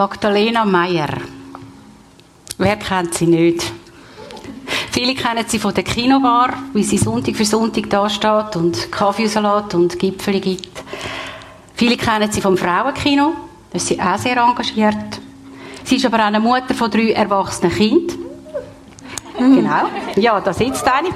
Magdalena Meyer. Wer kennt sie nicht? Viele kennen sie von der Kinobar, wie sie Sonntag für Sonntag da steht und Kaffeesalat und Gipfel gibt. Viele kennen sie vom Frauenkino, da ist sie auch sehr engagiert. Sie ist aber auch eine Mutter von drei erwachsenen Kindern. Mhm. Genau. Ja, da sitzt eine.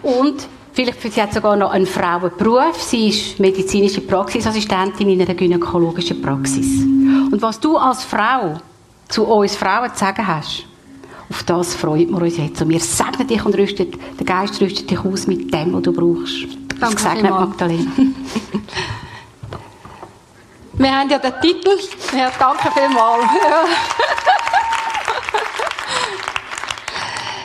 Und vielleicht sie hat sogar noch einen Frauenberuf. Sie ist medizinische Praxisassistentin in einer gynäkologischen Praxis. Und was du als Frau zu uns Frauen zu sagen hast, auf das freuen wir uns jetzt. Und wir segnen dich und rüsten, der Geist rüstet dich aus mit dem, was du brauchst. Danke gesegnet, Magdalena. wir haben ja den Titel. Ja, danke vielmals.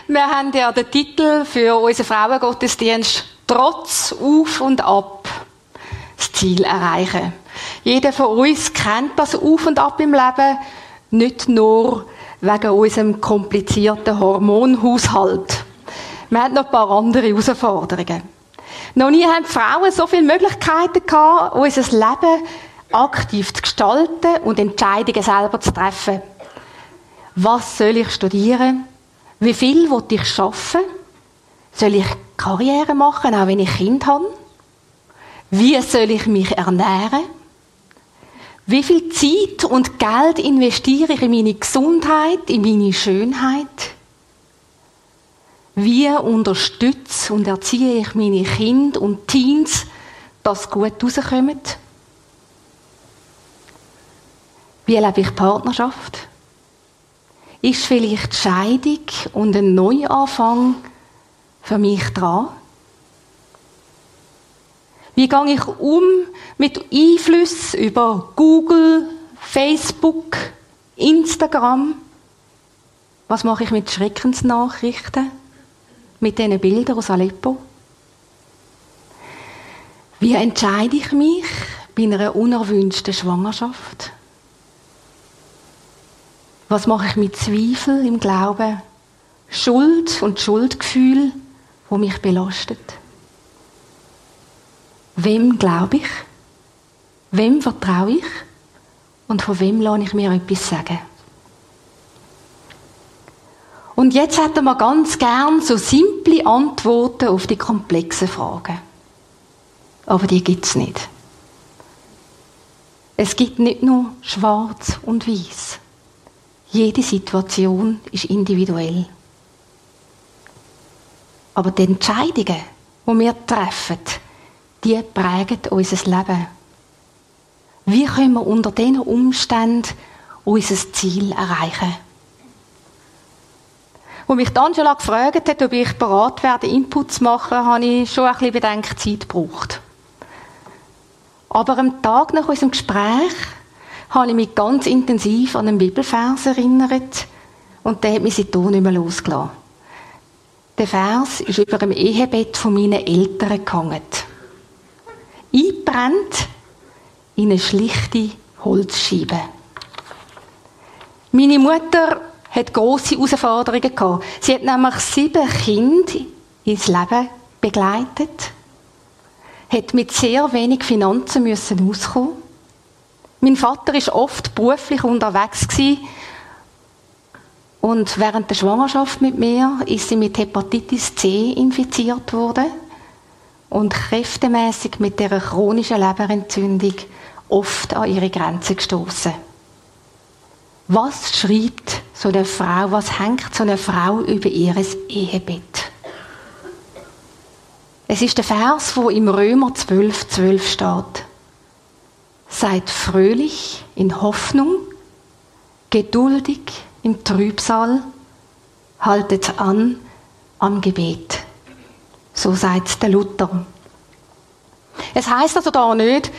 wir haben ja den Titel für unseren Frauengottesdienst Trotz auf und ab das Ziel erreichen. Jeder von uns kennt das Auf und Ab im Leben, nicht nur wegen unserem komplizierten Hormonhaushalt. Wir haben noch ein paar andere Herausforderungen. Noch nie haben Frauen so viele Möglichkeiten gehabt, unser Leben aktiv zu gestalten und Entscheidungen selber zu treffen. Was soll ich studieren? Wie viel will ich schaffen? Soll ich Karriere machen, auch wenn ich Kind habe? Wie soll ich mich ernähren? Wie viel Zeit und Geld investiere ich in meine Gesundheit, in meine Schönheit? Wie unterstütze und erziehe ich meine Kinder und Teens, dass sie gut rauskommen? Wie erlebe ich Partnerschaft? Ist vielleicht Scheidung und ein Neuanfang für mich dran? Wie gehe ich um mit Einflüssen über Google, Facebook, Instagram? Was mache ich mit Schreckensnachrichten? Mit diesen Bildern aus Aleppo? Wie entscheide ich mich bei einer unerwünschten Schwangerschaft? Was mache ich mit Zweifel im Glauben? Schuld und Schuldgefühl, wo mich belastet? Wem glaube ich? Wem vertraue ich? Und von wem lasse ich mir etwas sagen? Und jetzt hätten wir ganz gern so simple Antworten auf die komplexen Fragen. Aber die gibt es nicht. Es gibt nicht nur schwarz und weiß. Jede Situation ist individuell. Aber die Entscheidungen, die wir treffen, die prägen unser Leben. Wie können wir unter diesen Umständen unser Ziel erreichen? Als mich Angela gefragt hat, ob ich bereit werde, Input zu machen, habe ich schon ein bisschen Bedenkzeit gebraucht. Aber am Tag nach unserem Gespräch habe ich mich ganz intensiv an einen Bibelvers erinnert und der hat mich seitdem nicht mehr losgelassen. Der Vers ist über dem Ehebett von meinen Eltern gehangen eingebrannt in eine schlichte Holzscheibe. Meine Mutter hat große Herausforderungen gehabt. Sie hat nämlich sieben Kinder ins Leben begleitet, hat mit sehr wenig Finanzen müssen auskommen. Mein Vater ist oft beruflich unterwegs gewesen. und während der Schwangerschaft mit mir ist sie mit Hepatitis C infiziert worden und kräftemäßig mit der chronischen Leberentzündung oft an ihre Grenzen gestoßen. Was schreibt so eine Frau, was hängt so eine Frau über ihres Ehebett? Es ist der Vers, wo im Römer 12, 12 steht. Seid fröhlich in Hoffnung, geduldig im Trübsal, haltet an am Gebet. So sagt der Luther. Es heißt also da nicht,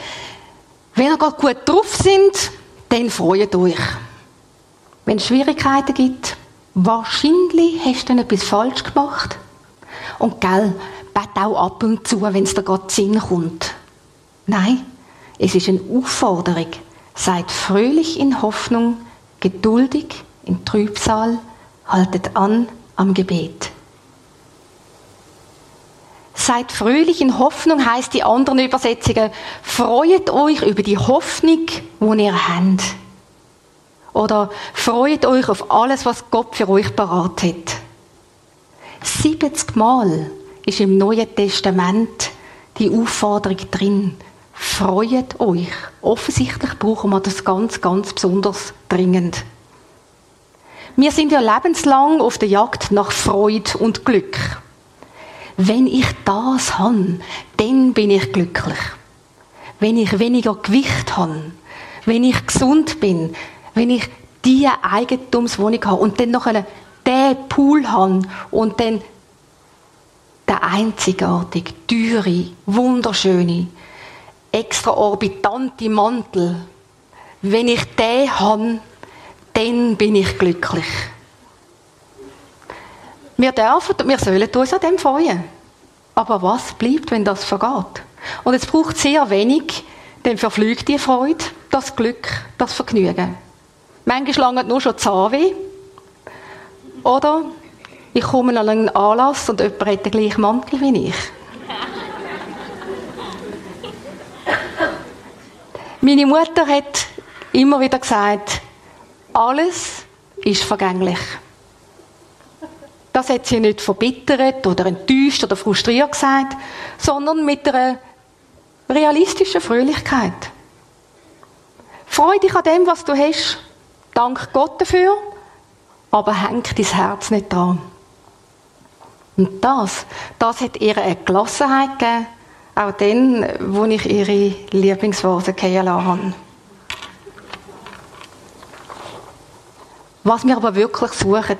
wenn ihr gut drauf sind, dann freut euch. Wenn es Schwierigkeiten gibt, wahrscheinlich hast du etwas falsch gemacht. Und gell, bet auch ab und zu, wenn es dir gerade Sinn kommt. Nein, es ist eine Aufforderung. Seid fröhlich in Hoffnung, geduldig im Trübsal, haltet an am Gebet. Seid fröhlich in Hoffnung heißt die anderen Übersetzungen. Freut euch über die Hoffnung, die ihr habt. Oder freut euch auf alles, was Gott für euch parat hat. 70 Mal ist im Neuen Testament die Aufforderung drin. Freut euch. Offensichtlich brauchen wir das ganz, ganz besonders dringend. Wir sind ja lebenslang auf der Jagd nach Freude und Glück. Wenn ich das habe, dann bin ich glücklich. Wenn ich weniger Gewicht habe, wenn ich gesund bin, wenn ich diese Eigentumswohnung habe und dann noch einen den Pool habe und dann der einzigartige, teure, wunderschöne, extraorbitante Mantel, wenn ich den habe, dann bin ich glücklich. Wir dürfen, wir sollen uns an dem freuen. Aber was bleibt, wenn das vergeht? Und es braucht sehr wenig, dann verflügt die Freude, das Glück, das Vergnügen. Manchmal lange nur schon Zahnweh. Oder ich komme an einen Anlass und jemand hat den gleichen Mantel wie ich. Meine Mutter hat immer wieder gesagt, alles ist vergänglich. Das hat sie nicht verbittert oder enttäuscht oder frustriert gesagt, sondern mit einer realistischen Fröhlichkeit. Freu dich an dem, was du hast. Dank Gott dafür, aber häng dein Herz nicht dran. Und das, das hat ihr eine Gelassenheit gegeben, auch dann, wo ich ihre Lieblingsworte kennengelernt habe. Was wir aber wirklich suchen,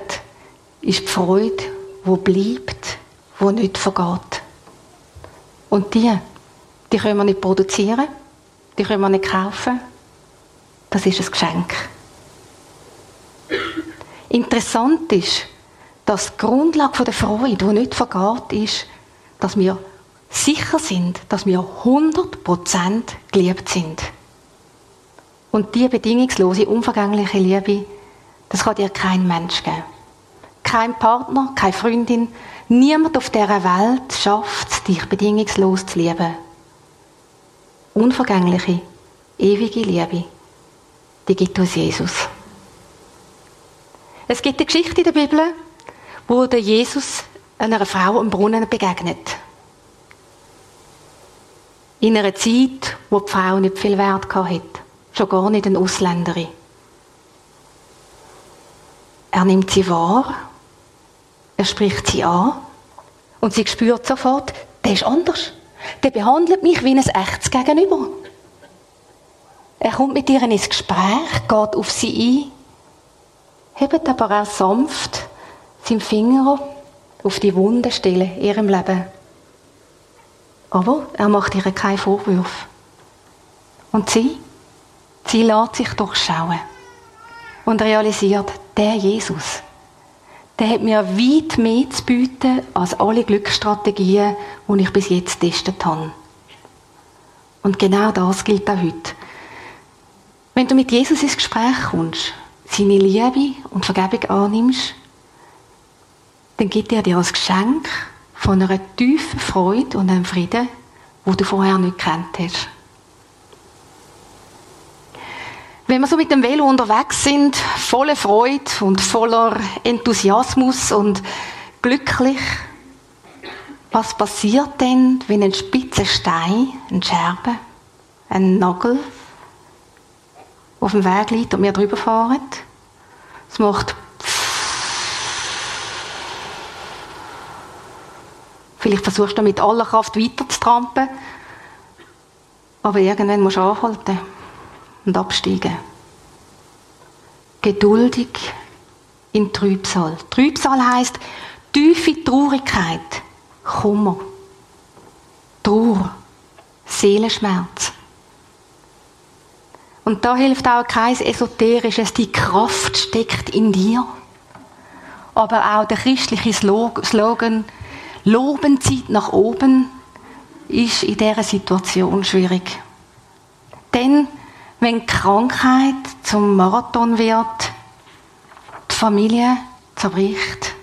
ist die Freude, die bleibt, die nicht vergeht. Und die, die können wir nicht produzieren, die können wir nicht kaufen. Das ist ein Geschenk. Interessant ist, dass die Grundlage der Freude, die nicht vergeht, ist, dass wir sicher sind, dass wir 100% geliebt sind. Und diese bedingungslose, unvergängliche Liebe, das kann dir kein Mensch geben. Kein Partner, keine Freundin, niemand auf dieser Welt schafft es, dich bedingungslos zu lieben. Unvergängliche, ewige Liebe, die gibt uns Jesus. Es gibt eine Geschichte in der Bibel, wo Jesus einer Frau am Brunnen begegnet. In einer Zeit, wo die Frau nicht viel Wert hatte. Schon gar nicht eine Ausländerin. Er nimmt sie wahr, er spricht sie an und sie spürt sofort, der ist anders. Der behandelt mich wie ein echtes Gegenüber. Er kommt mit ihr ins Gespräch, geht auf sie ein hebt aber auch sanft seinen Finger auf die wunde Stelle in ihrem Leben. Aber er macht ihr keinen Vorwurf. Und sie? Sie lässt sich durchschauen und realisiert, der Jesus, der hat mir weit mehr zu bieten als alle Glücksstrategien, die ich bis jetzt getestet habe. Und genau das gilt auch heute. Wenn du mit Jesus ins Gespräch kommst, seine Liebe und Vergebung annimmst, dann gibt er dir als Geschenk von einer tiefen Freude und einem Frieden, wo du vorher nicht kennt hast. Wenn wir so mit dem Velo unterwegs sind, voller Freude und voller Enthusiasmus und glücklich, was passiert denn, wenn ein spitzer Stein, ein Scherbe, ein Nagel auf dem Weg liegt und wir drüber fahren. Es macht Vielleicht versuchst du mit aller Kraft weiter zu trampen, aber irgendwann musst du anhalten und absteigen. Geduldig in Trübsal. Trübsal heißt tiefe Traurigkeit, Kummer, Trauer, Seelenschmerz. Und da hilft auch kein esoterisches, die Kraft steckt in dir. Aber auch der christliche Slogan, Loben zieht nach oben, ist in dieser Situation schwierig. Denn wenn Krankheit zum Marathon wird, die Familie zerbricht,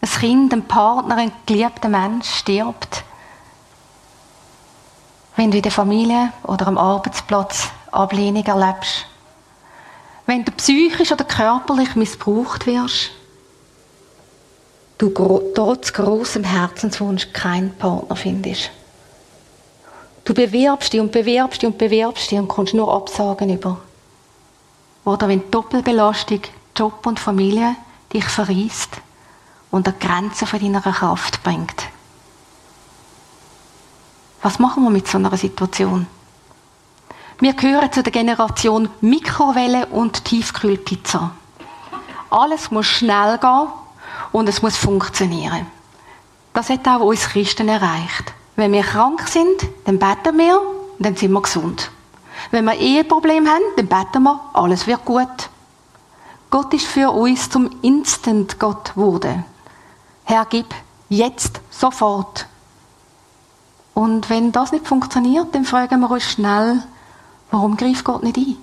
ein Kind, ein Partner, ein geliebter Mensch stirbt, Wenn du in der Familie oder am Arbeitsplatz Ablehnung erlebst. Wenn du psychisch oder körperlich missbraucht wirst. Du trotz großem Herzenswunsch keinen Partner findest. Du bewerbst dich und bewerbst dich und bewerbst dich und kommst nur Absagen über. Oder wenn Doppelbelastung, Job und Familie dich verriest und an die Grenzen von deiner Kraft bringt. Was machen wir mit so einer Situation? Wir gehören zu der Generation Mikrowelle und Tiefkühlpizza. Alles muss schnell gehen und es muss funktionieren. Das hat auch uns Christen erreicht. Wenn wir krank sind, dann beten wir dann sind wir gesund. Wenn wir Eheprobleme haben, dann beten wir, alles wird gut. Gott ist für uns zum Instant-Gott geworden. Herr, gib jetzt, sofort. Und wenn das nicht funktioniert, dann fragen wir uns schnell, warum greift Gott nicht ein?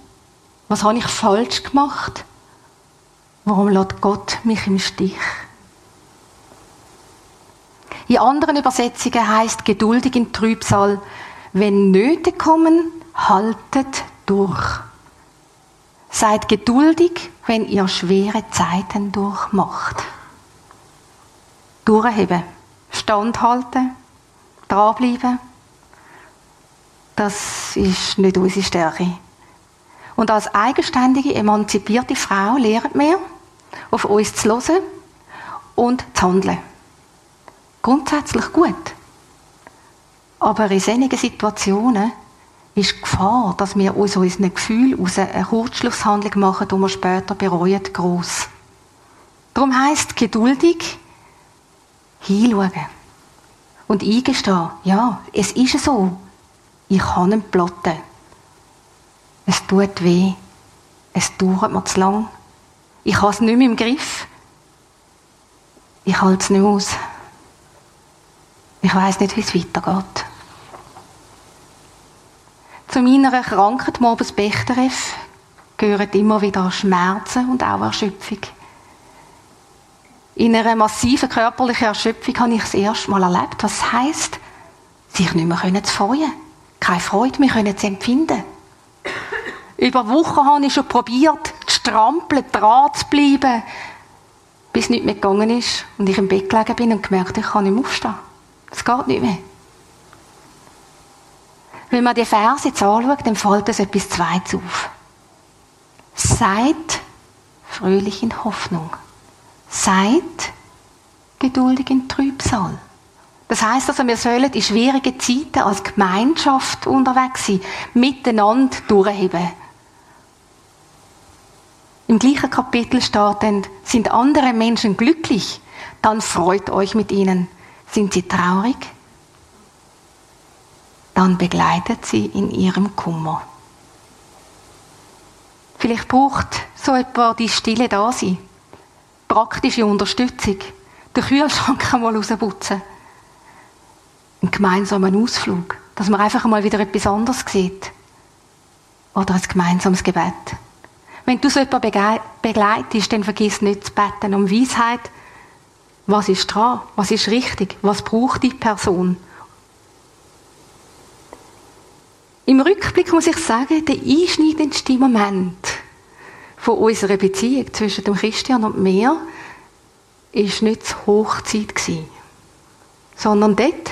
Was habe ich falsch gemacht? Warum lässt Gott mich im Stich? In anderen Übersetzungen heißt geduldig in Trübsal, wenn Nöte kommen, haltet durch. Seid geduldig, wenn ihr schwere Zeiten durchmacht. Durchheben, standhalten, dranbleiben, das ist nicht unsere Stärke. Und als eigenständige, emanzipierte Frau lernen wir, auf uns zu hören und zu handeln grundsätzlich gut. Aber in solchen Situationen ist die Gefahr, dass wir aus unseren Gefühlen aus eine Kurzschlusshandlung machen, die wir später bereuen, gross. Darum heisst geduldig hinschauen und eingestehen, ja, es ist so, ich kann nicht plotten. Es tut weh, es dauert mir zu lang, ich habe es nicht mehr im Griff, ich halte es nicht aus. Ich weiß nicht, wie es weitergeht. Zu meiner Krankheit Morbus Bechterew gehören immer wieder Schmerzen und auch Erschöpfung. In einer massiven körperlichen Erschöpfung habe ich das erste Mal erlebt, was heisst, sich nicht mehr zu freuen. Keine Freude mehr zu empfinden. Über Wochen habe ich schon probiert, zu strampeln, dran zu bleiben, bis es nicht mehr gegangen ist und ich im Bett gelegen bin und gemerkt, ich kann nicht mehr aufstehen. Es geht nicht mehr. Wenn man die Verse jetzt anschaut, dann fällt es etwas Zweites auf. Seid fröhlich in Hoffnung. Seid geduldig in Trübsal. Das heißt also, wir sollen in schwierigen Zeiten als Gemeinschaft unterwegs sein, miteinander durchheben. Im gleichen Kapitel steht dann, sind andere Menschen glücklich, dann freut euch mit ihnen. Sind sie traurig? Dann begleitet sie in ihrem Kummer. Vielleicht braucht so etwa die Stille da sein. Praktische Unterstützung. Den Kühlschrank einmal rausputzen. Einen gemeinsamen Ausflug. Dass man einfach mal wieder etwas anderes sieht. Oder ein gemeinsames Gebet. Wenn du so etwas begleitest, dann vergiss nicht zu beten um Weisheit, was ist dran? Was ist richtig? Was braucht die Person? Im Rückblick muss ich sagen, der einschneidendste Moment von unserer Beziehung zwischen dem Christian und mir ist nicht die Hochzeit gewesen, sondern dort,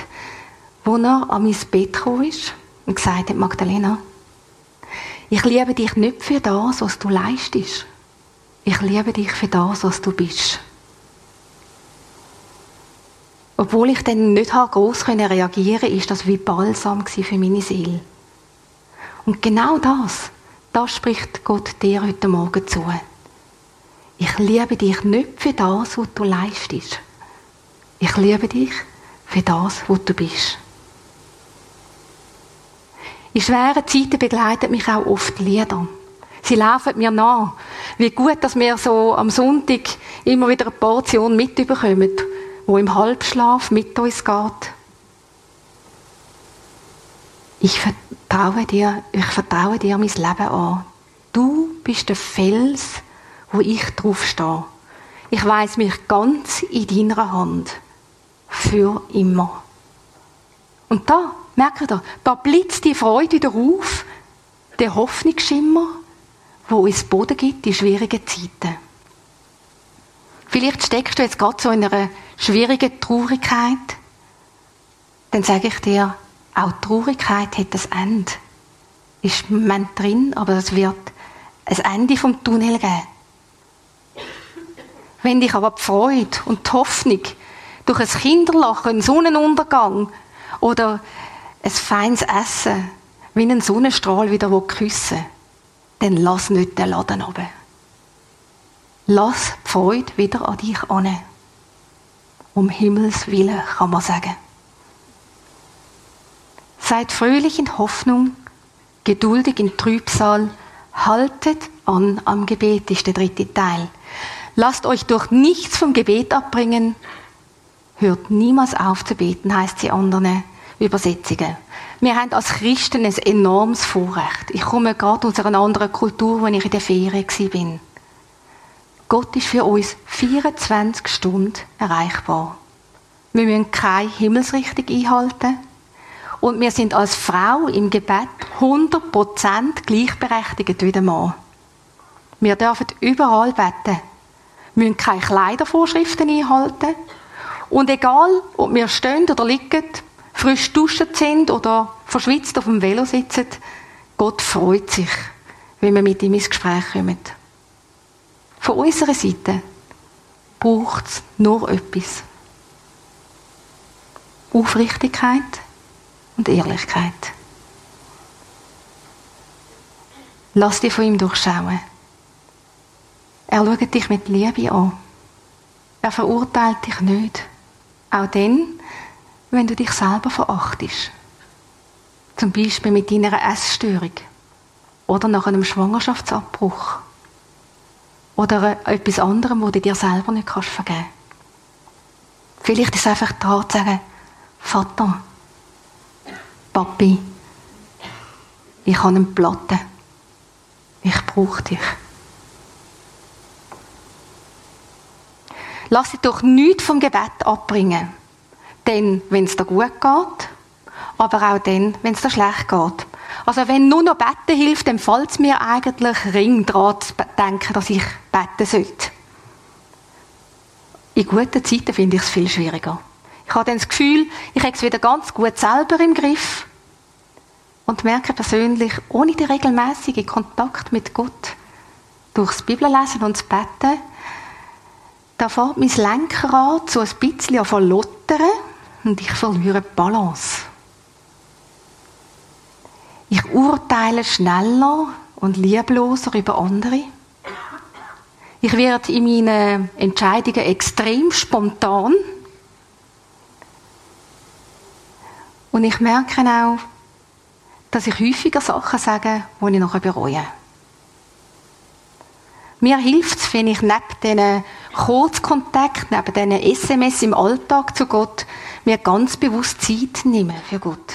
wo er an mein Bett gekommen ist und gesagt hat, Magdalena, ich liebe dich nicht für das, was du leistest. Ich liebe dich für das, was du bist. Obwohl ich dann nicht groß reagieren konnte, ist das wie Balsam für meine Seele. Und genau das, das spricht Gott dir heute Morgen zu. Ich liebe dich nicht für das, was du leistest. Ich liebe dich für das, was du bist. In schweren Zeiten begleiten mich auch oft Lieder. Sie laufen mir nach. Wie gut, dass wir so am Sonntag immer wieder eine Portion mitbekommen wo im Halbschlaf mit uns geht. Ich vertraue dir, ich vertraue dir mein Leben an. Du bist der Fels, wo ich drauf stehe. Ich weiß mich ganz in deiner Hand. Für immer. Und da merkt ihr, da blitzt die Freude wieder auf, der Hoffnungsschimmer, wo uns Boden gibt in schwierigen Zeiten. Vielleicht steckst du jetzt gerade so in einer schwierigen Traurigkeit. Dann sage ich dir, auch Traurigkeit hat ein Ende. Ist Moment drin, aber es wird ein Ende vom Tunnel geben. Wenn dich aber die Freude und die Hoffnung durch ein Kinderlachen, einen Sonnenuntergang oder ein feines Essen wie einen Sonnenstrahl wieder küssen dann lass nicht den Laden runter. Lass die Freude wieder an dich an. Um Himmels Willen, kann man sagen. Seid fröhlich in Hoffnung, geduldig in Trübsal, haltet an am Gebet, ist der dritte Teil. Lasst euch durch nichts vom Gebet abbringen. Hört niemals auf zu beten, heißt sie anderen Übersetzungen. Wir haben als Christen ein enormes Vorrecht. Ich komme gerade aus einer anderen Kultur, wo ich in der Ferien war. Gott ist für uns 24 Stunden erreichbar. Wir müssen keine Himmelsrichtung einhalten. Und wir sind als Frau im Gebet 100% gleichberechtigt wie der Mann. Wir dürfen überall beten. Wir müssen keine Kleidervorschriften einhalten. Und egal, ob wir stehen oder liegen, frisch duschen sind oder verschwitzt auf dem Velo sitzen, Gott freut sich, wenn wir mit ihm ins Gespräch kommen. Von unserer Seite braucht es nur etwas. Aufrichtigkeit und Ehrlichkeit. Lass dich von ihm durchschauen. Er schaut dich mit Liebe an. Er verurteilt dich nicht. Auch dann, wenn du dich selber verachtest. Zum Beispiel mit deiner Essstörung oder nach einem Schwangerschaftsabbruch oder etwas anderem, wo du dir selber nicht kannst vergeben Vielleicht ist es einfach dran zu sagen, Vater, Papi, ich habe einen Platte. Ich brauche dich. Lass dich doch nichts vom Gebet abbringen. Denn, wenn es dir gut geht, aber auch dann, wenn es dir schlecht geht. Also wenn nur noch beten hilft, dann fällt es mir eigentlich ring dran zu denken, dass ich beten sollte. In guten Zeiten finde ich es viel schwieriger. Ich habe dann das Gefühl, ich habe es wieder ganz gut selber im Griff und merke persönlich, ohne den regelmäßigen Kontakt mit Gott, durchs Bibellesen und das Beten, da fährt mein Lenkrad so ein bisschen an und ich verliere die Balance. Ich urteile schneller und liebloser über andere. Ich werde in meinen Entscheidungen extrem spontan. Und ich merke auch, dass ich häufiger Sachen sage, die ich nachher bereue. Mir hilft es, wenn ich neben diesen Kurzkontakt, neben diesen SMS im Alltag zu Gott, mir ganz bewusst Zeit nehme für Gott.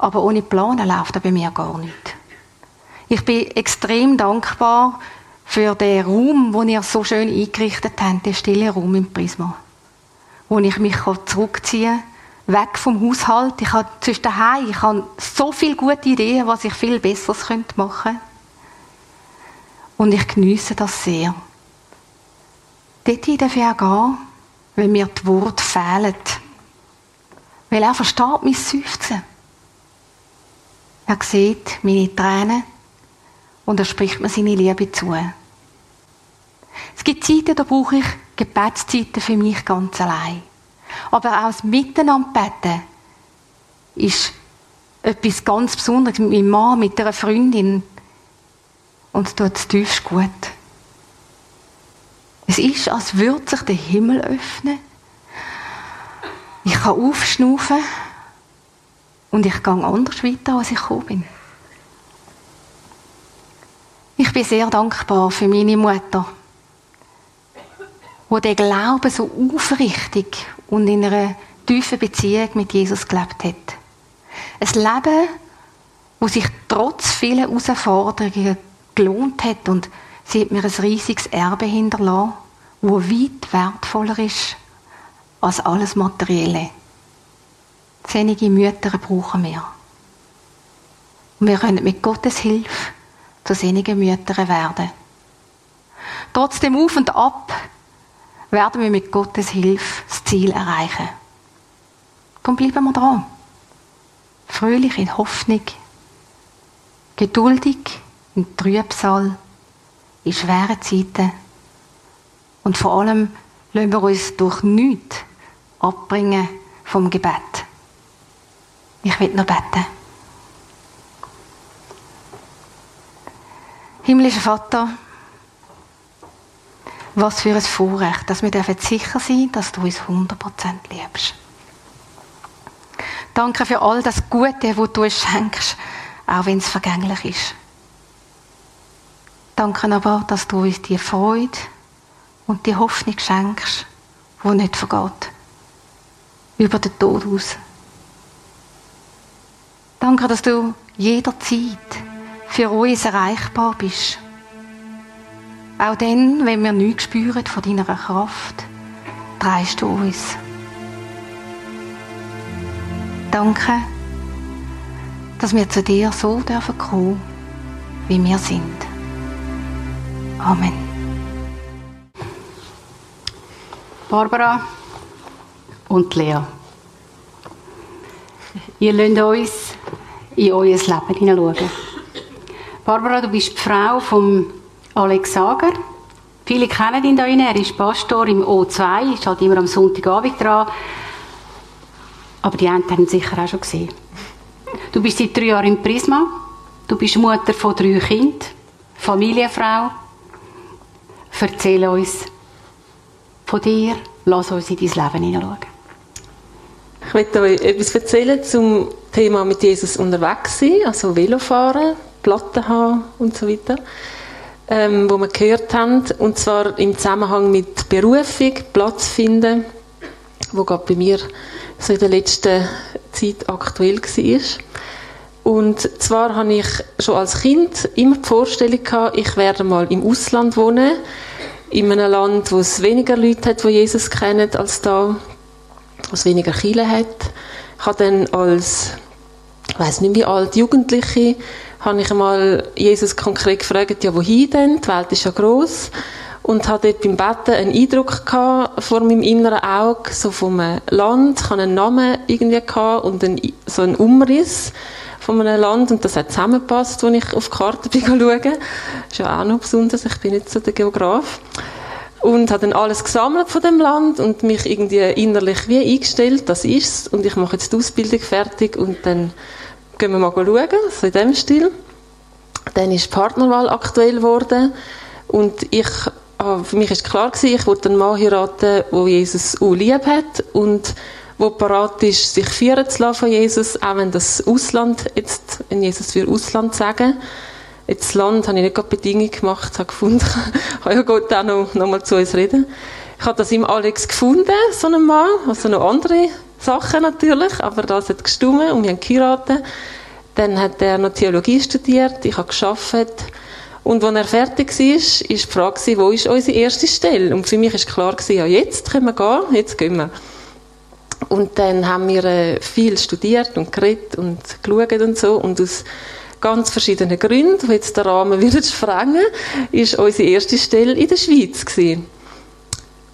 Aber ohne Planen läuft er bei mir gar nicht. Ich bin extrem dankbar für den Raum, den ihr so schön eingerichtet habt, den stillen Raum im Prisma. Wo ich mich zurückziehen kann, weg vom Haushalt. Ich habe zwischen daheim, ich habe so viele gute Ideen, was ich viel Besseres machen könnte. Und ich genieße das sehr. Dort darf ich auch gehen, wenn mir die Worte fehlen. Weil er versteht mein Seufzen. Er sieht meine Tränen und er spricht mir seine Liebe zu. Es gibt Zeiten, da brauche ich Gebetszeiten für mich ganz allein. Aber auch das Miteinanderbeten ist etwas ganz Besonderes mit meinem Mann, mit einer Freundin. Und es tut tiefst gut. Es ist, als würde sich der Himmel öffnen. Ich kann aufschnaufen und ich gehe anders weiter, als ich gekommen bin. Ich bin sehr dankbar für meine Mutter, wo der Glaube so aufrichtig und in einer tiefen Beziehung mit Jesus gelebt hat. Ein Leben, wo sich trotz vielen Herausforderungen gelohnt hat und sie hat mir ein riesiges Erbe hinterlassen, wo weit wertvoller ist als alles Materielle. Sehnige Mütter brauchen wir. Und wir können mit Gottes Hilfe zu sehnigen Müttern werden. Trotzdem Auf und Ab werden wir mit Gottes Hilfe das Ziel erreichen. Darum bleiben wir dran. Fröhlich in Hoffnung, geduldig in Trübsal, in schweren Zeiten und vor allem lassen wir uns durch nichts abbringen vom Gebet. Ich will noch beten. Himmlischer Vater, was für ein Vorrecht, dass wir sicher sein dürfen, dass du uns 100% liebst. Danke für all das Gute, wo du uns schenkst, auch wenn es vergänglich ist. Danke aber, dass du uns die Freude und die Hoffnung schenkst, die nicht vergeht. Über den Tod aus. Danke, dass du jederzeit für uns erreichbar bist. Auch dann, wenn wir nichts spüren von deiner Kraft, dreist du uns. Danke, dass wir zu dir so dürfen kommen, wie wir sind. Amen. Barbara und Lea. Ihr lasst uns in euer Leben hineinschauen. Barbara, du bist die Frau von Alex Sager. Viele kennen ihn da. Er ist Pastor im O2, ist halt immer am Sonntagabend dran. Aber die einen haben ihn sicher auch schon gesehen. Du bist seit drei Jahren im Prisma. Du bist Mutter von drei Kindern, Familienfrau. Erzähl uns von dir. Lass uns in dein Leben hineinschauen. Ich möchte euch etwas erzählen zum Thema mit Jesus unterwegs sein, also Velofahren, Platten haben und so weiter, ähm, wo wir gehört haben, und zwar im Zusammenhang mit Berufung, Platz finden, wo gerade bei mir so in der letzten Zeit aktuell war. Und zwar hatte ich schon als Kind immer die Vorstellung gehabt, ich werde mal im Ausland wohnen, in einem Land, wo es weniger Leute hat, die Jesus kennen, als da, wo es weniger Kirchen hat. Ich habe dann als, ich weiß nicht wie alt, Jugendliche, habe ich einmal Jesus konkret gefragt, ja, wohin denn? Die Welt ist ja gross und hatte dort beim Betten einen Eindruck gehabt vor meinem inneren Auge, so vom Land, ich hatte einen Namen irgendwie gehabt und einen, so einen Umriss von einem Land und das hat zusammengepasst, als ich auf die Karte bin schauen. Das ist ja auch noch besonders, ich bin nicht so der Geograf. Und habe dann alles gesammelt von dem Land und mich irgendwie innerlich wie eingestellt, das ist's und ich mache jetzt die Ausbildung fertig und dann gehen wir mal schauen, so in dem Stil. Dann ist die Partnerwahl aktuell geworden und ich Ah, für mich ist klar gewesen, ich wollte einen Mann heiraten, der Jesus auch lieb hat und wo parat ist, sich führen zu lassen von Jesus, auch wenn das Ausland jetzt, wenn Jesus für Ausland sagen. Jetzt das Land habe ich nicht gerade Bedingungen gemacht, habe gefunden, kann ja Gott auch noch, noch mal zu uns reden. Ich habe das im Alex gefunden, so einen Mann, also noch andere Sachen natürlich, aber das hat gestummen und wir haben geheiratet. Dann hat er noch Theologie studiert, ich habe geschafft und als er fertig war, war die Frage, wo ist unsere erste Stelle? Und für mich war klar, ja, jetzt können wir gehen, jetzt gehen wir. Und dann haben wir äh, viel studiert und geredet und geschaut und so. Und aus ganz verschiedenen Gründen, die jetzt den Rahmen wieder sprengen, ist unsere erste Stelle in der Schweiz gewesen.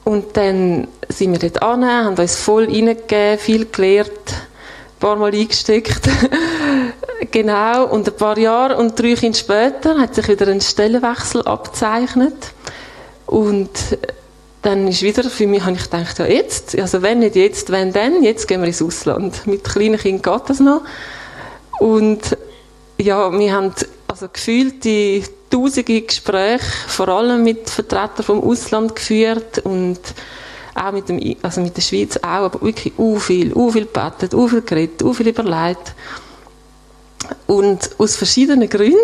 Und dann sind wir dort an, haben uns voll reingegeben, viel gelernt, ein paar Mal eingesteckt. genau, und ein paar Jahre und drei Jahre später hat sich wieder ein Stellenwechsel abzeichnet. Und dann ist wieder, für mich habe ich gedacht, ja jetzt, also wenn nicht jetzt, wenn dann, jetzt gehen wir ins Ausland. Mit kleinen Kindern geht das noch. Und ja, wir haben also die tausende Gespräche, vor allem mit Vertretern vom Ausland geführt und auch mit, dem, also mit der Schweiz auch, aber wirklich u viel, u viel gebetet, u viel geredet, u viel überlegt. Und aus verschiedenen Gründen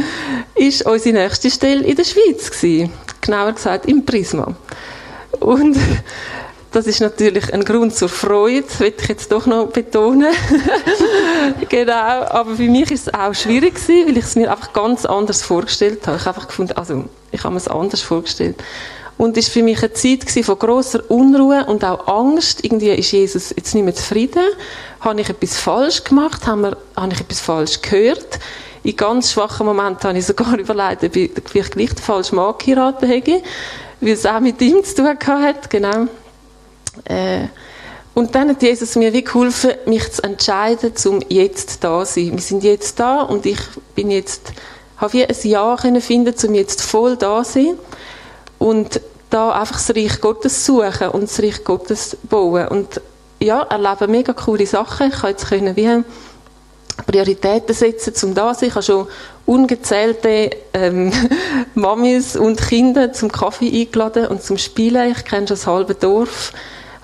ist unsere nächste Stelle in der Schweiz gewesen. Genauer gesagt im Prisma. Und das ist natürlich ein Grund zur Freude, das will ich jetzt doch noch betonen. genau, aber für mich ist es auch schwierig gewesen, weil ich es mir einfach ganz anders vorgestellt habe. Ich habe einfach gefunden, also ich habe mir es anders vorgestellt. Und es war für mich eine Zeit von großer Unruhe und auch Angst. Irgendwie ist Jesus jetzt nicht mehr zufrieden. Habe ich etwas falsch gemacht? Habe, ich etwas falsch gehört? In ganz schwachen Momenten habe ich sogar überlegt, ob ich vielleicht gleich den falschen Mann geheiratet hätte, weil es auch mit ihm zu tun hat. Genau. Äh, und dann hat Jesus mir wie geholfen, mich zu entscheiden, um jetzt da zu sein. Wir sind jetzt da und ich bin jetzt, habe wie ein Ja können finden, um jetzt voll da zu sein und da einfach das Reich Gottes suchen und das Reich Gottes bauen. Und ja, erleben mega coole Sachen. Ich kann jetzt können wie Prioritäten setzen, zum da sein. Ich habe schon ungezählte ähm, Mamis und Kinder zum Kaffee eingeladen und zum Spielen. Ich kenne schon das halbe Dorf.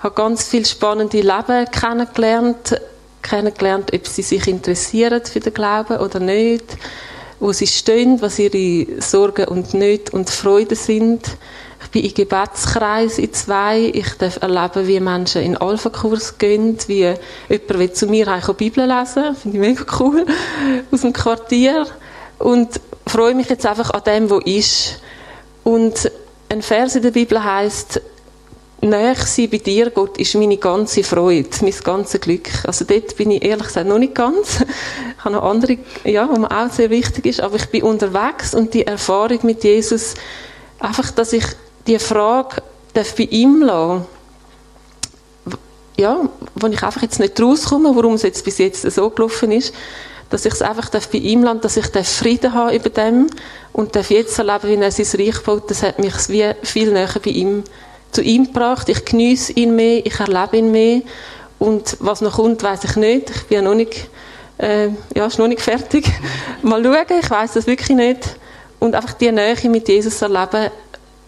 Habe ganz viele spannende Leben kennengelernt, kennengelernt, ob sie sich interessieren für den Glauben oder nicht wo sie stehen, was ihre Sorgen und Nöte und Freuden sind. Ich bin im Gebetskreis in zwei. Ich darf erleben, wie Menschen in Alpha-Kurs gehen, wie jemand will zu mir die Bibel lesen Finde ich mega cool. Aus dem Quartier. Und freue mich jetzt einfach an dem, was ist. Und ein Vers in der Bibel heißt näher sein bei dir, Gott, ist meine ganze Freude, mein ganzes Glück. Also dort bin ich ehrlich gesagt noch nicht ganz. Ich habe noch andere, ja, wo mir auch sehr wichtig ist, aber ich bin unterwegs und die Erfahrung mit Jesus, einfach, dass ich die Frage darf bei ihm lassen, ja, wo ich einfach jetzt nicht rauskomme, warum es jetzt bis jetzt so gelaufen ist, dass ich es einfach bei ihm lande, dass ich Frieden habe über dem und darf jetzt erleben, wie er sein Reich baut, das hat mich wie viel näher bei ihm zu ihm gebracht. Ich genieße ihn mehr, ich erlebe ihn mehr. Und was noch kommt, weiß ich nicht. Ich bin ja noch nicht, äh, ja, ist noch nicht fertig. Mal schauen, ich weiß das wirklich nicht. Und einfach die Nähe mit Jesus erleben,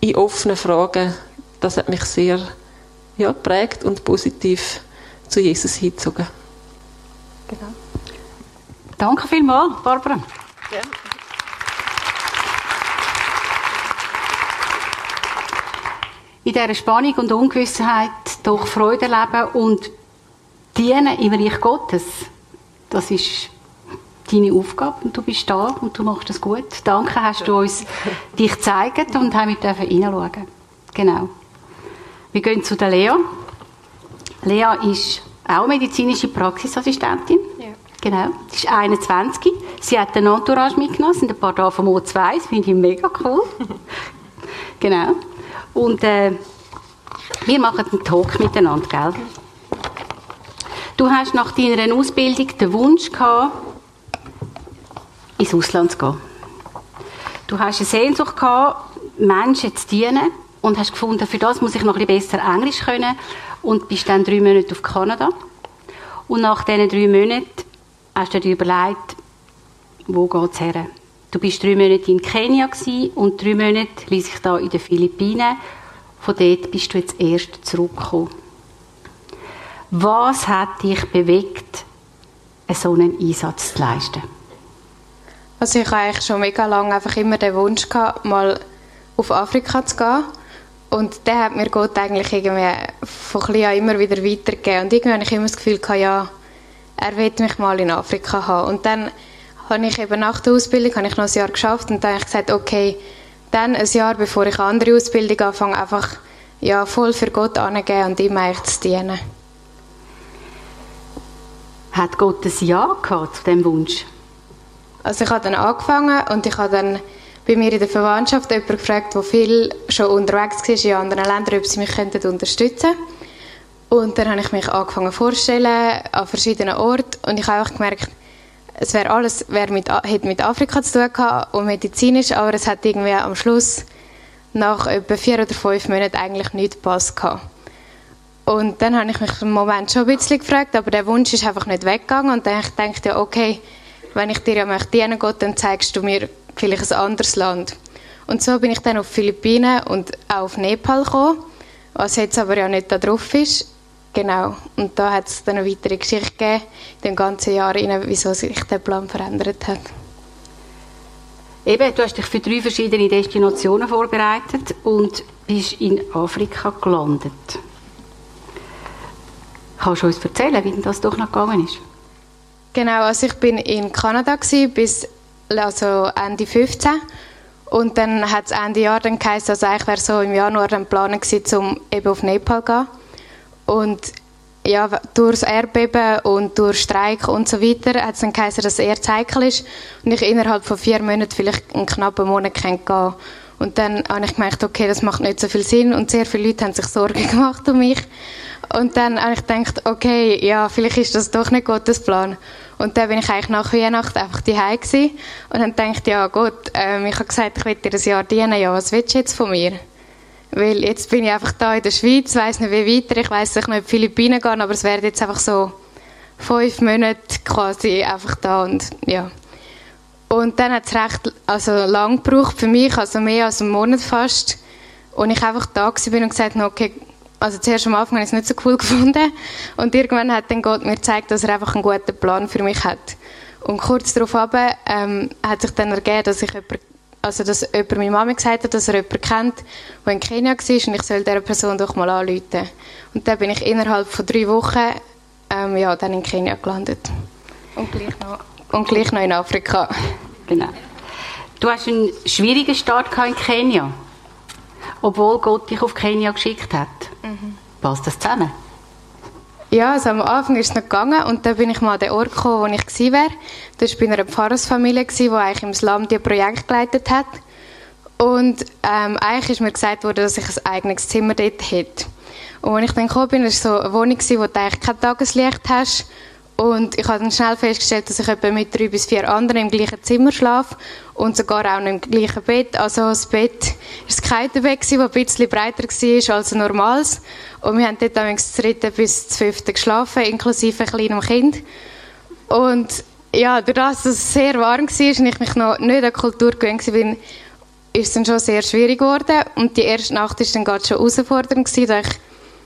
in offenen Fragen, das hat mich sehr ja, prägt und positiv zu Jesus hingezogen. Genau. Danke vielmals, Barbara. Ja. In dieser Spannung und Ungewissheit doch Freude leben und dienen im Reich Gottes. Das ist deine Aufgabe und du bist da und du machst es gut. Danke, hast du uns dich gezeigt und haben wir dürfen reinschauen. Genau. Wir gehen zu der Lea. Lea ist auch medizinische Praxisassistentin. Ja. Genau. Sie ist 21. Sie hat den Entourage mitgenommen, sind ein paar da vom O2. Das finde ich mega cool. genau. Und äh, wir machen einen Talk miteinander, gell? Du hast nach deiner Ausbildung den Wunsch gehabt, ins Ausland zu gehen. Du hast eine Sehnsucht gehabt, Menschen zu dienen und hast gefunden, für das muss ich noch ein bisschen besser Englisch können und bist dann drei Monate auf Kanada. Und nach diesen drei Monaten hast du dir überlegt, wo geht es her? Du bist drei Monate in Kenia und drei Monate ließ ich da in den Philippinen. Von dort bist du jetzt erst zurückgekommen. Was hat dich bewegt, so einen Einsatz zu leisten? Also ich hatte eigentlich schon mega lange einfach immer den Wunsch gehabt, mal auf Afrika zu gehen. Und der hat mir Gott eigentlich irgendwie von klein an immer wieder weitergegeben. Und irgendwie habe ich immer das Gefühl gehabt, ja, er will mich mal in Afrika haben. Und dann habe ich eben nach der Ausbildung habe ich noch ein Jahr geschafft und dann habe ich gesagt, okay, dann ein Jahr, bevor ich eine andere Ausbildung anfange, einfach ja, voll für Gott angeben und ihm eigentlich zu dienen. Hat Gott ein Ja gehabt zu diesem Wunsch? Also ich habe dann angefangen und ich habe dann bei mir in der Verwandtschaft jemanden gefragt, der viel schon unterwegs war in anderen Ländern, ob sie mich unterstützen könnten. Und dann habe ich mich angefangen vorzustellen an verschiedenen Orten und ich habe einfach gemerkt, es wäre alles wär mit, hätte mit Afrika zu tun gehabt und medizinisch, aber es hat irgendwie am Schluss nach etwa vier oder fünf Monaten eigentlich nicht gepasst gehabt. Und dann habe ich mich im Moment schon ein bisschen gefragt, aber der Wunsch ist einfach nicht weggegangen und dann dachte ich, okay, wenn ich dir ja möchte dienen Gott, dann zeigst du mir vielleicht ein anderes Land. Und so bin ich dann auf Philippinen und auch auf Nepal gekommen, was jetzt aber ja nicht da drauf ist. Genau. Und da hat es dann eine weitere Geschichte gegeben, in dem ganzen Jahr, wieso sich der Plan verändert hat. Eben, du hast dich für drei verschiedene Destinationen vorbereitet und bist in Afrika gelandet. Kannst du uns erzählen, wie das doch noch gegangen ist? Genau, also ich bin in Kanada gewesen, bis also Ende 15 Und dann hat es Ende Jahr dann geheißen, also eigentlich wäre so im Januar dann geplant gewesen, um eben auf Nepal zu gehen. Und ja, durch das Erdbeben und durch Streik und so weiter hat es dann geheißen, dass eher heikel ist und ich innerhalb von vier Monaten vielleicht einen knappen Monat gehen. Und dann habe ich gemerkt, okay, das macht nicht so viel Sinn und sehr viele Leute haben sich Sorgen gemacht um mich. Und dann habe ich gedacht, okay, ja, vielleicht ist das doch nicht Gottes Plan. Und dann bin ich eigentlich nach Weihnachten einfach daheim gewesen und dann gedacht, ja gut, ähm, ich habe gesagt, ich will dir ein Jahr dienen, ja, was willst du jetzt von mir? Weil jetzt bin ich einfach da in der Schweiz, weiß nicht wie weiter, ich weiß nicht, ob die Philippinen gehen, aber es werden jetzt einfach so fünf Monate quasi einfach da und ja. Und dann hat es recht also lang gebraucht für mich, also mehr als einen Monat fast. Und ich einfach da bin und gesagt okay, also zuerst am Anfang habe ich es nicht so cool gefunden und irgendwann hat dann Gott mir gezeigt, dass er einfach einen guten Plan für mich hat. Und kurz darauf ähm, hat sich dann ergeben, dass ich jemand, also dass jemand meine Mama gesagt hat, dass er jemanden kennt, der in Kenia war und ich soll dieser Person doch mal anrufen. Und dann bin ich innerhalb von drei Wochen ähm, ja, dann in Kenia gelandet. Und gleich noch, und gleich noch in Afrika. Genau. Du hast einen schwierigen Start in Kenia, obwohl Gott dich auf Kenia geschickt hat. Mhm. Passt das zusammen? Ja, also am Anfang ist es noch gegangen und dann bin ich mal an den Ort gekommen, wo ich gewesen wäre. Das war bei einer Pfarrersfamilie, die eigentlich im Slum die Projekt geleitet hat. Und ähm, eigentlich ist mir gesagt worden, dass ich ein eigenes Zimmer dort hätte. Und als ich dann gekommen bin, war es so eine Wohnung, wo du eigentlich kein Tageslicht hast und ich habe dann schnell festgestellt, dass ich etwa mit drei bis vier anderen im gleichen Zimmer schlafe und sogar auch noch im gleichen Bett. Also das Bett war das Kiterbett, das ein bisschen breiter war als ein normales. Und wir haben dort das dritte bis das geschlafen, inklusive einem kleinen Kind. Und ja, dadurch, dass es sehr warm war und ich mich noch nicht an die Kultur gewöhnt war, ist es dann schon sehr schwierig geworden. Und die erste Nacht war dann gerade schon herausfordernd, da ich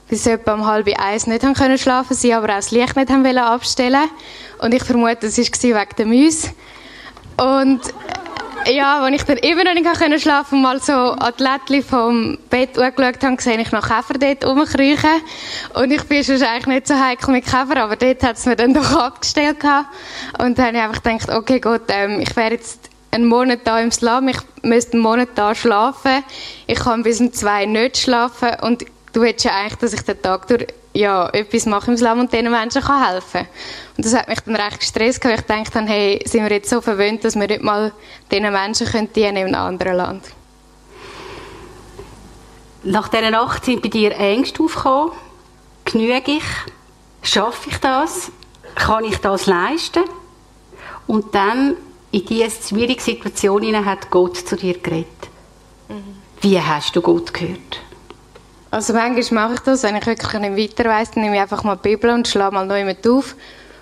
bis etwa um halb eins nicht haben können schlafen, sie aber auch das Licht nicht haben wollen abstellen. Und ich vermute, es war wegen der Mäuse. Und ja, als ich dann immer noch nicht können schlafen und mal so an vom Bett angeschaut habe, sehe ich noch Käfer dort rumkriechen. Und ich bin schon eigentlich nicht so heikel mit Käfer, aber dort hat es mir dann doch abgestellt. Und dann habe ich einfach gedacht, okay gut, ähm, ich wäre jetzt einen Monat da im Slum, ich müsste einen Monat da schlafen. Ich kann bis um zwei nicht schlafen und du willst ja eigentlich, dass ich den Tag durch ja, etwas mache im Islam und diesen Menschen kann helfen Und das hat mich dann recht gestresst, weil ich dachte hey, sind wir jetzt so verwöhnt, dass wir nicht mal diesen Menschen können dienen in einem anderen Land. Nach dieser Nacht sind bei dir Ängste aufgekommen. Genüge ich? Schaffe ich das? Kann ich das leisten? Und dann in diese schwierige Situation hat Gott zu dir geredet. Mhm. Wie hast du Gott gehört? Also manchmal mache ich das, wenn ich wirklich nicht weiter weiss, dann nehme ich einfach mal die Bibel und schlage mal neu mit auf.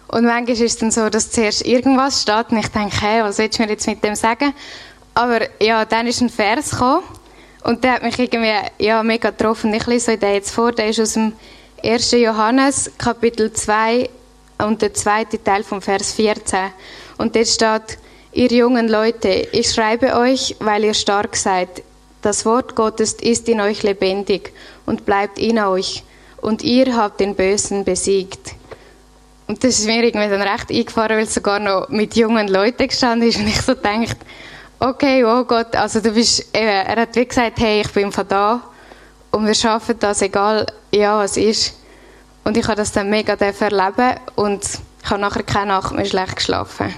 Und manchmal ist es dann so, dass zuerst irgendwas steht und ich denke, hey, was willst du mir jetzt mit dem sagen? Aber ja, dann ist ein Vers gekommen und der hat mich irgendwie ja, mega getroffen. Ich lese den jetzt vor, der ist aus dem 1. Johannes, Kapitel 2 und der zweite Teil vom Vers 14. Und dort steht, ihr jungen Leute, ich schreibe euch, weil ihr stark seid. Das Wort Gottes ist in euch lebendig und bleibt in euch. Und ihr habt den Bösen besiegt. Und das ist mir irgendwie dann recht eingefahren, weil es sogar noch mit jungen Leuten gestanden ist. Und ich so denkt, okay, oh Gott, also du bist, eben, er hat wie gesagt, hey, ich bin von da und wir schaffen das, egal, ja, was ist. Und ich habe das dann mega erleben und ich habe nachher keine Nacht mehr schlecht geschlafen.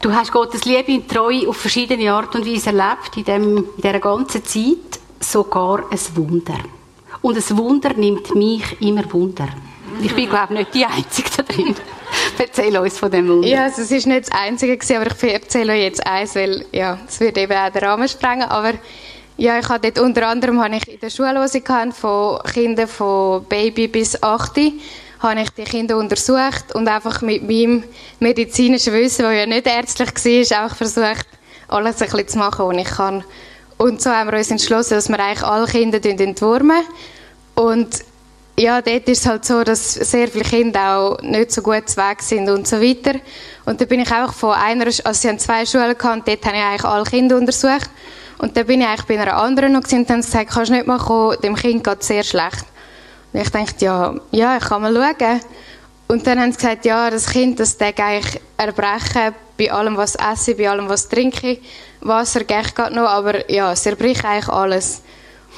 Du hast Gottes Liebe und Treue auf verschiedene Art und Weise erlebt in, dem, in dieser ganzen Zeit sogar ein Wunder. Und ein Wunder nimmt mich immer Wunder. Ich bin, glaube ich, nicht die Einzige da drin. Erzähl uns von dem Wunder. Ja, also es ist nicht das Einzige gewesen, aber ich erzähle euch jetzt eins, weil, ja, es würde eben auch den Rahmen sprengen, aber ja, ich hatte dort unter anderem habe ich in der Schule, die von Kindern von Baby bis 8, habe ich die Kinder untersucht und einfach mit meinem medizinischen Wissen, das ja nicht ärztlich war, auch versucht, alles ein bisschen zu machen, was ich kann. Und so haben wir uns entschlossen, dass wir eigentlich alle Kinder entwurmen. Und ja, dort ist es halt so, dass sehr viele Kinder auch nicht so gut zu Weg sind und so weiter. Und da bin ich einfach von einer, also sie haben zwei Schulen gehabt, dort habe ich eigentlich alle Kinder untersucht. Und dann bin ich eigentlich bei einer anderen noch und haben gesagt, kannst du nicht mal kommen, dem Kind geht es sehr schlecht. Ich dachte, ja, ja, ich kann mal schauen. Und dann haben sie gesagt, ja, das Kind, das darf eigentlich erbrechen bei allem, was esse, bei allem, was trinke. Wasser geht gerade noch, aber ja, es erbricht eigentlich alles.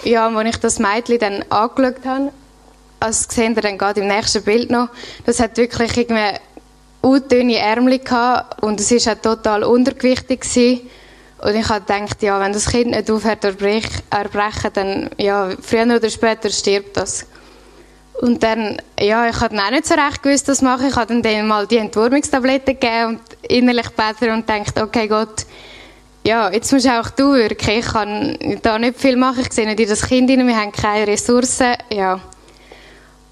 Ja, und als ich das Mädchen dann angeschaut habe, also das seht ihr dann gerade im nächsten Bild noch, das hat wirklich irgendwie dünne Ärmel gehabt und es war auch total untergewichtig. Gewesen. Und ich habe gedacht, ja, wenn das Kind nicht aufhört zu erbrechen, dann, ja, früher oder später stirbt das. Und dann, ja, ich dann auch nicht so recht gewusst, was mache. Ich habe dann mal die Entwurmungstabletten gegeben und innerlich betet und gedacht, okay, Gott, ja, jetzt musst auch du wirken. Ich kann da nicht viel machen. Ich sehe nicht das Kind rein, wir haben keine Ressourcen, ja.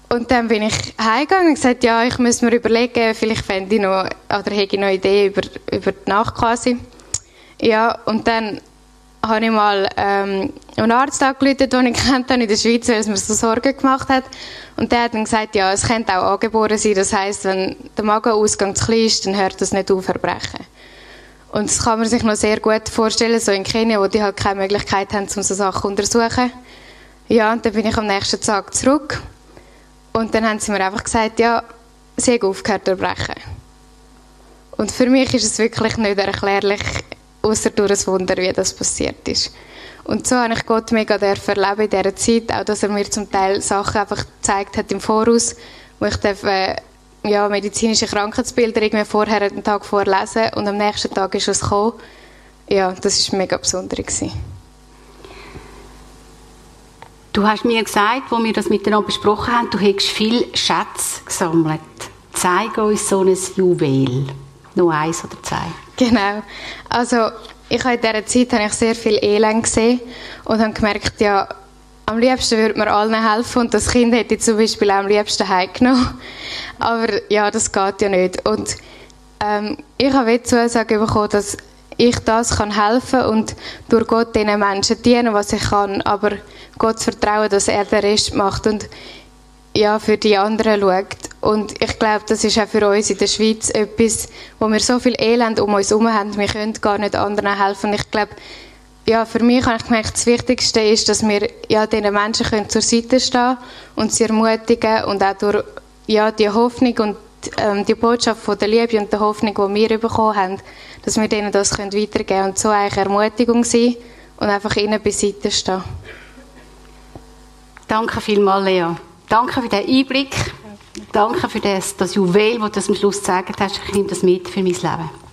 Und dann bin ich heimgegangen und gesagt, ja, ich muss mir überlegen, vielleicht fände ich noch, oder hätte ich noch Ideen über, über die Nacht quasi. Ja, und dann habe ich mal ähm, einen Arzt angerufen, den ich kennt in der Schweiz, weil es mir so Sorgen gemacht hat. Und der hat dann gesagt, ja, es könnte auch angeboren sein. Das heisst, wenn der Magenausgang zu klein ist, dann hört das nicht auf verbrechen. Und das kann man sich noch sehr gut vorstellen, so in Kenia, wo die halt keine Möglichkeit haben, um so Sachen zu untersuchen. Ja, und dann bin ich am nächsten Tag zurück. Und dann haben sie mir einfach gesagt, ja, sie haben aufgehört zu erbrechen. Und für mich ist es wirklich nicht erklärlich, außer durch ein Wunder, wie das passiert ist. Und so habe ich Gott mega erleben in dieser Zeit, auch dass er mir zum Teil Sachen einfach gezeigt hat im Voraus, wo ich darf, äh, ja, medizinische Krankheitsbilder irgendwie vorher einen Tag vorlesen und am nächsten Tag ist es gekommen. Ja, das war mega besonders. Du hast mir gesagt, als wir das miteinander besprochen haben, du hättest viel Schätze gesammelt. Zeig uns so ein Juwel. Nur eins oder zwei. Genau. Also ich habe in dieser Zeit habe ich sehr viel Elend gesehen und habe gemerkt, ja, am liebsten würde man allen helfen und das Kind hätte ich zum Beispiel auch am liebsten heimgenommen. Aber ja, das geht ja nicht. Und ähm, ich habe die Zusage bekommen, dass ich das kann helfen und durch Gott diesen Menschen dienen, was ich kann, aber Gott vertrauen, dass er den Rest macht und ja, für die anderen schaut. Und ich glaube, das ist auch für uns in der Schweiz etwas, wo wir so viel Elend um uns herum haben, wir können gar nicht anderen helfen. Ich glaube, ja, für mich habe ich gemerkt, das Wichtigste ist, dass wir ja, diesen Menschen können zur Seite stehen und sie ermutigen und auch durch ja, die Hoffnung und ähm, die Botschaft von der Liebe und der Hoffnung, die wir bekommen haben, dass wir denen das können weitergeben können und so eigentlich Ermutigung sein und einfach ihnen beiseite stehen. Danke vielmals, Lea. Danke für den Einblick. Danke für das, das Juwel, das du am Schluss gesagt hast. Ich nehme das mit für mein Leben.